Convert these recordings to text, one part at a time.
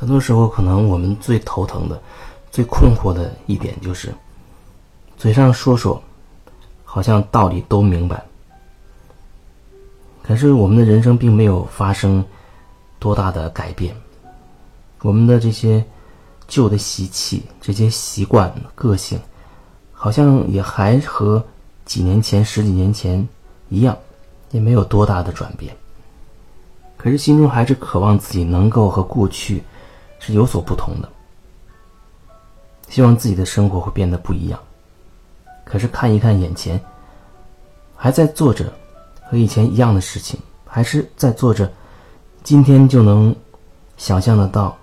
很多时候，可能我们最头疼的、最困惑的一点就是，嘴上说说，好像道理都明白，可是我们的人生并没有发生多大的改变，我们的这些旧的习气、这些习惯、个性，好像也还和几年前、十几年前一样，也没有多大的转变。可是心中还是渴望自己能够和过去。是有所不同的，希望自己的生活会变得不一样。可是看一看眼前，还在做着和以前一样的事情，还是在做着今天就能想象得到，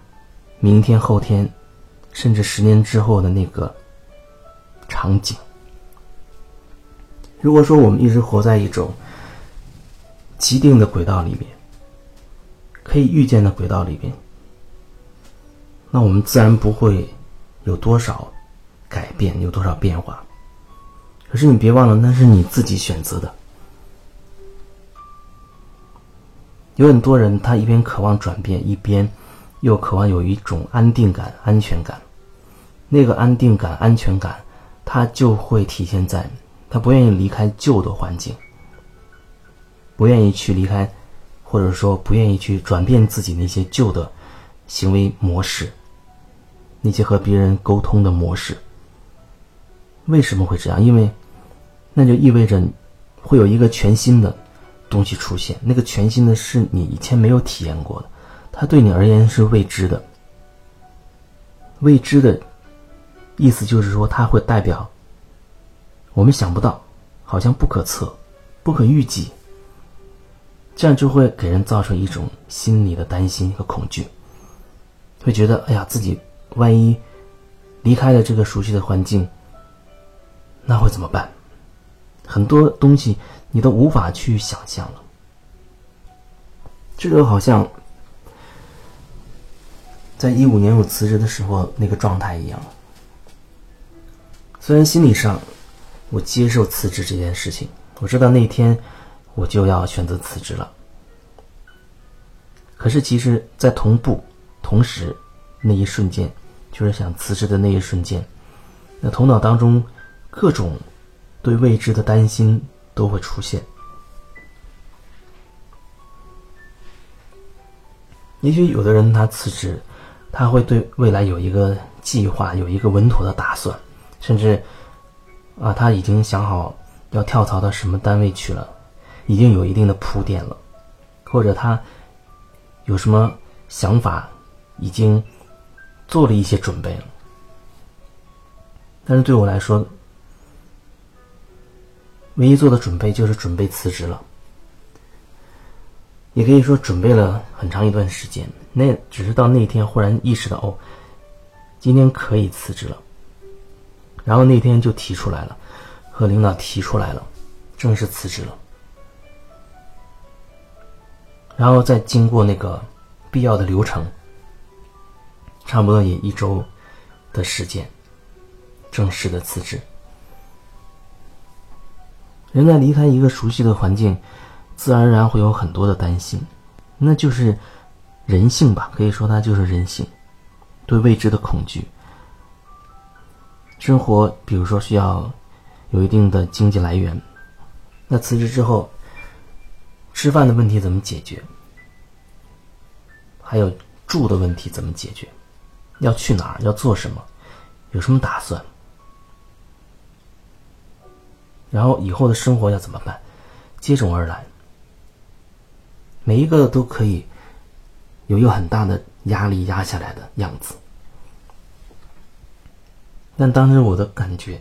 明天、后天，甚至十年之后的那个场景。如果说我们一直活在一种既定的轨道里面，可以预见的轨道里边。那我们自然不会有多少改变，有多少变化。可是你别忘了，那是你自己选择的。有很多人，他一边渴望转变，一边又渴望有一种安定感、安全感。那个安定感、安全感，它就会体现在他不愿意离开旧的环境，不愿意去离开，或者说不愿意去转变自己那些旧的行为模式。那些和别人沟通的模式，为什么会这样？因为，那就意味着会有一个全新的东西出现。那个全新的是你以前没有体验过的，它对你而言是未知的。未知的意思就是说，它会代表我们想不到，好像不可测、不可预计。这样就会给人造成一种心理的担心和恐惧，会觉得哎呀，自己。万一离开了这个熟悉的环境，那会怎么办？很多东西你都无法去想象了。这就好像在一五年我辞职的时候那个状态一样。虽然心理上我接受辞职这件事情，我知道那天我就要选择辞职了，可是其实，在同步同时。那一瞬间，就是想辞职的那一瞬间，那头脑当中各种对未知的担心都会出现。也许有的人他辞职，他会对未来有一个计划，有一个稳妥的打算，甚至啊，他已经想好要跳槽到什么单位去了，已经有一定的铺垫了，或者他有什么想法，已经。做了一些准备了，但是对我来说，唯一做的准备就是准备辞职了。也可以说准备了很长一段时间，那只是到那天忽然意识到，哦，今天可以辞职了。然后那天就提出来了，和领导提出来了，正式辞职了。然后再经过那个必要的流程。差不多也一周的时间，正式的辞职。人在离开一个熟悉的环境，自然而然会有很多的担心，那就是人性吧？可以说它就是人性，对未知的恐惧。生活，比如说需要有一定的经济来源，那辞职之后，吃饭的问题怎么解决？还有住的问题怎么解决？要去哪儿？要做什么？有什么打算？然后以后的生活要怎么办？接踵而来，每一个都可以有一个很大的压力压下来的样子。但当时我的感觉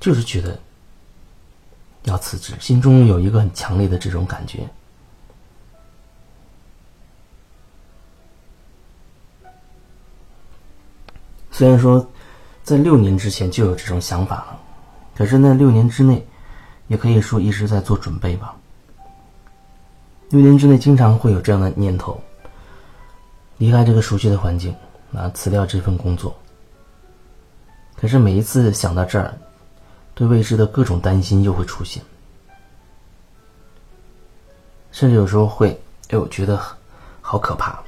就是觉得要辞职，心中有一个很强烈的这种感觉。虽然说，在六年之前就有这种想法了，可是那六年之内，也可以说一直在做准备吧。六年之内经常会有这样的念头：离开这个熟悉的环境，啊，辞掉这份工作。可是每一次想到这儿，对未知的各种担心又会出现，甚至有时候会，哎，我觉得好可怕。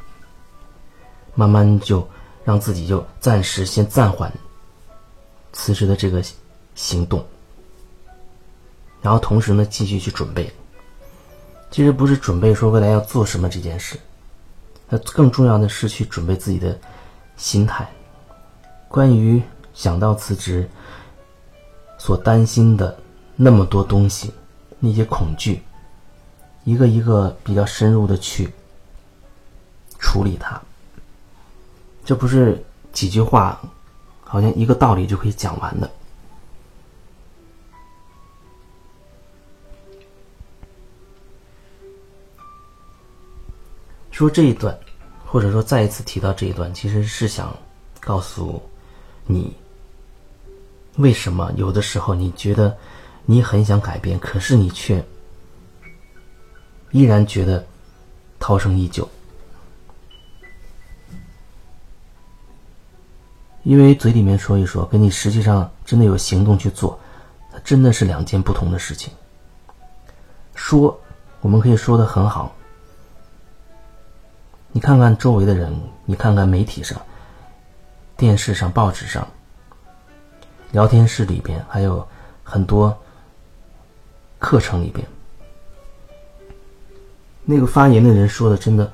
慢慢就让自己就暂时先暂缓辞职的这个行动，然后同时呢继续去准备。其实不是准备说未来要做什么这件事，那更重要的是去准备自己的心态。关于想到辞职所担心的那么多东西，那些恐惧，一个一个比较深入的去处理它。这不是几句话，好像一个道理就可以讲完的。说这一段，或者说再一次提到这一段，其实是想告诉你，为什么有的时候你觉得你很想改变，可是你却依然觉得涛声依旧。因为嘴里面说一说，跟你实际上真的有行动去做，它真的是两件不同的事情。说，我们可以说的很好。你看看周围的人，你看看媒体上、电视上、报纸上、聊天室里边，还有很多课程里边，那个发言的人说的真的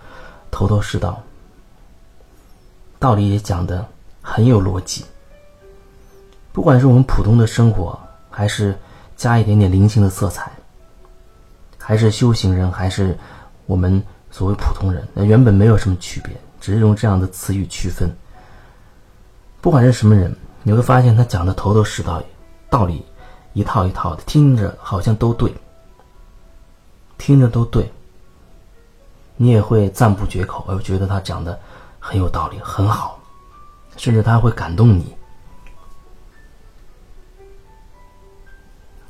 头头是道，道理也讲的。很有逻辑。不管是我们普通的生活，还是加一点点灵性的色彩，还是修行人，还是我们所谓普通人，那原本没有什么区别，只是用这样的词语区分。不管是什么人，你会发现他讲的头头是道，道理一套一套的，听着好像都对，听着都对。你也会赞不绝口，而觉得他讲的很有道理，很好。甚至他会感动你，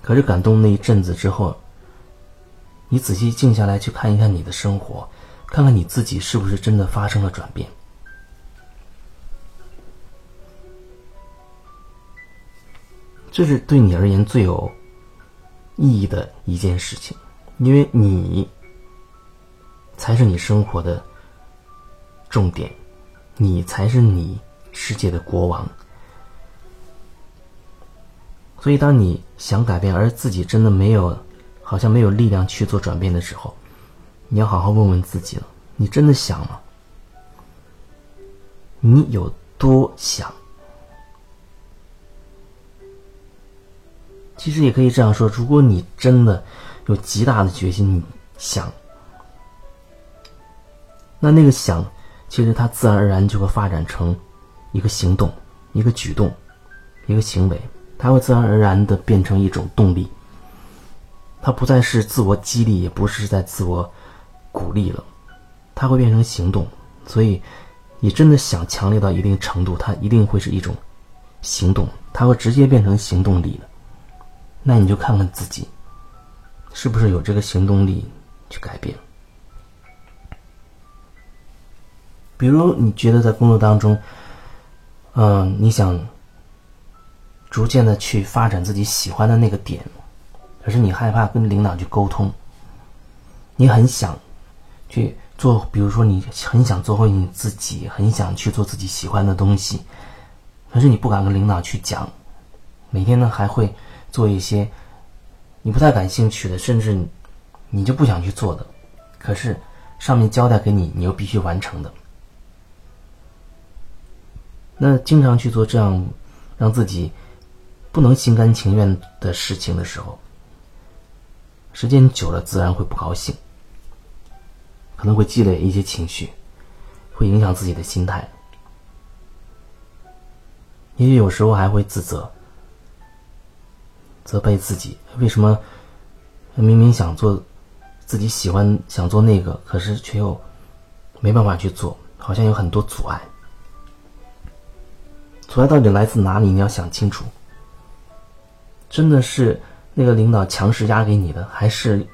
可是感动那一阵子之后，你仔细静下来去看一看你的生活，看看你自己是不是真的发生了转变，这是对你而言最有意义的一件事情，因为你才是你生活的重点，你才是你。世界的国王，所以当你想改变，而自己真的没有，好像没有力量去做转变的时候，你要好好问问自己了：你真的想吗？你有多想？其实也可以这样说：如果你真的有极大的决心，你想，那那个想，其实它自然而然就会发展成。一个行动，一个举动，一个行为，它会自然而然的变成一种动力。它不再是自我激励，也不是在自我鼓励了，它会变成行动。所以，你真的想强烈到一定程度，它一定会是一种行动，它会直接变成行动力的。那你就看看自己，是不是有这个行动力去改变。比如，你觉得在工作当中，嗯，你想逐渐的去发展自己喜欢的那个点，可是你害怕跟领导去沟通。你很想去做，比如说你很想做回你自己，很想去做自己喜欢的东西，可是你不敢跟领导去讲。每天呢还会做一些你不太感兴趣的，甚至你就不想去做的，可是上面交代给你，你又必须完成的。那经常去做这样让自己不能心甘情愿的事情的时候，时间久了自然会不高兴，可能会积累一些情绪，会影响自己的心态，也许有时候还会自责，责备自己为什么明明想做自己喜欢想做那个，可是却又没办法去做，好像有很多阻碍。阻碍到底来自哪里？你要想清楚。真的是那个领导强势压给你的，还是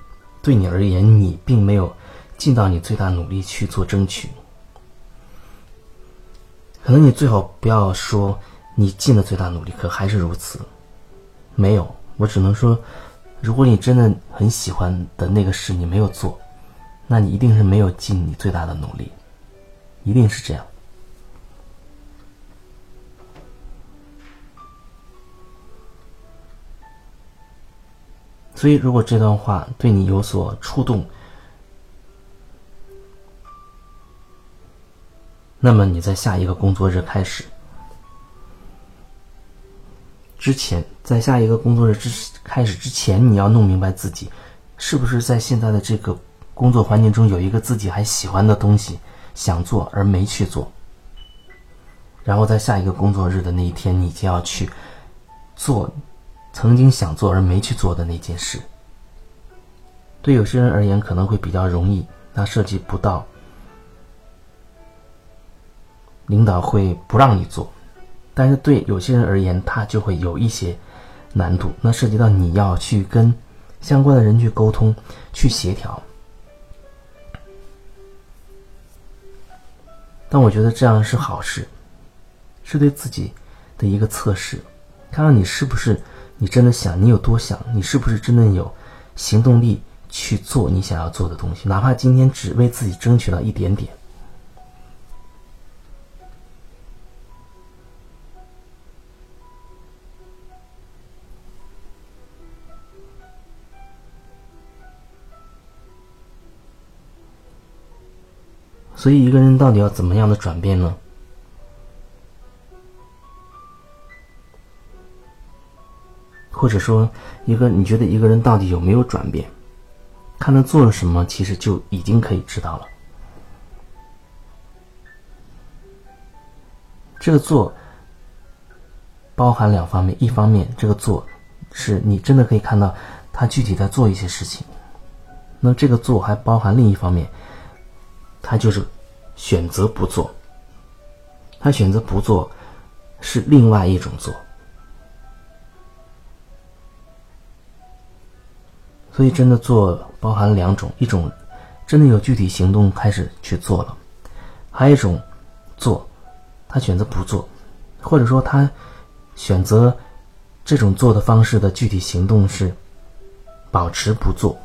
对你而言，你并没有尽到你最大努力去做争取？可能你最好不要说你尽了最大努力，可还是如此。没有，我只能说，如果你真的很喜欢的那个事你没有做，那你一定是没有尽你最大的努力，一定是这样。所以，如果这段话对你有所触动，那么你在下一个工作日开始之前，在下一个工作日之开始之前，你要弄明白自己是不是在现在的这个工作环境中有一个自己还喜欢的东西想做而没去做，然后在下一个工作日的那一天，你就要去做。曾经想做而没去做的那件事，对有些人而言可能会比较容易，那涉及不到领导会不让你做，但是对有些人而言，他就会有一些难度，那涉及到你要去跟相关的人去沟通、去协调。但我觉得这样是好事，是对自己的一个测试，看看你是不是。你真的想？你有多想？你是不是真的有行动力去做你想要做的东西？哪怕今天只为自己争取了一点点。所以，一个人到底要怎么样的转变呢？或者说，一个你觉得一个人到底有没有转变，看他做了什么，其实就已经可以知道了。这个做包含两方面，一方面这个做是你真的可以看到他具体在做一些事情，那这个做还包含另一方面，他就是选择不做，他选择不做是另外一种做。所以，真的做包含两种：一种真的有具体行动开始去做了；还有一种做，他选择不做，或者说他选择这种做的方式的具体行动是保持不做。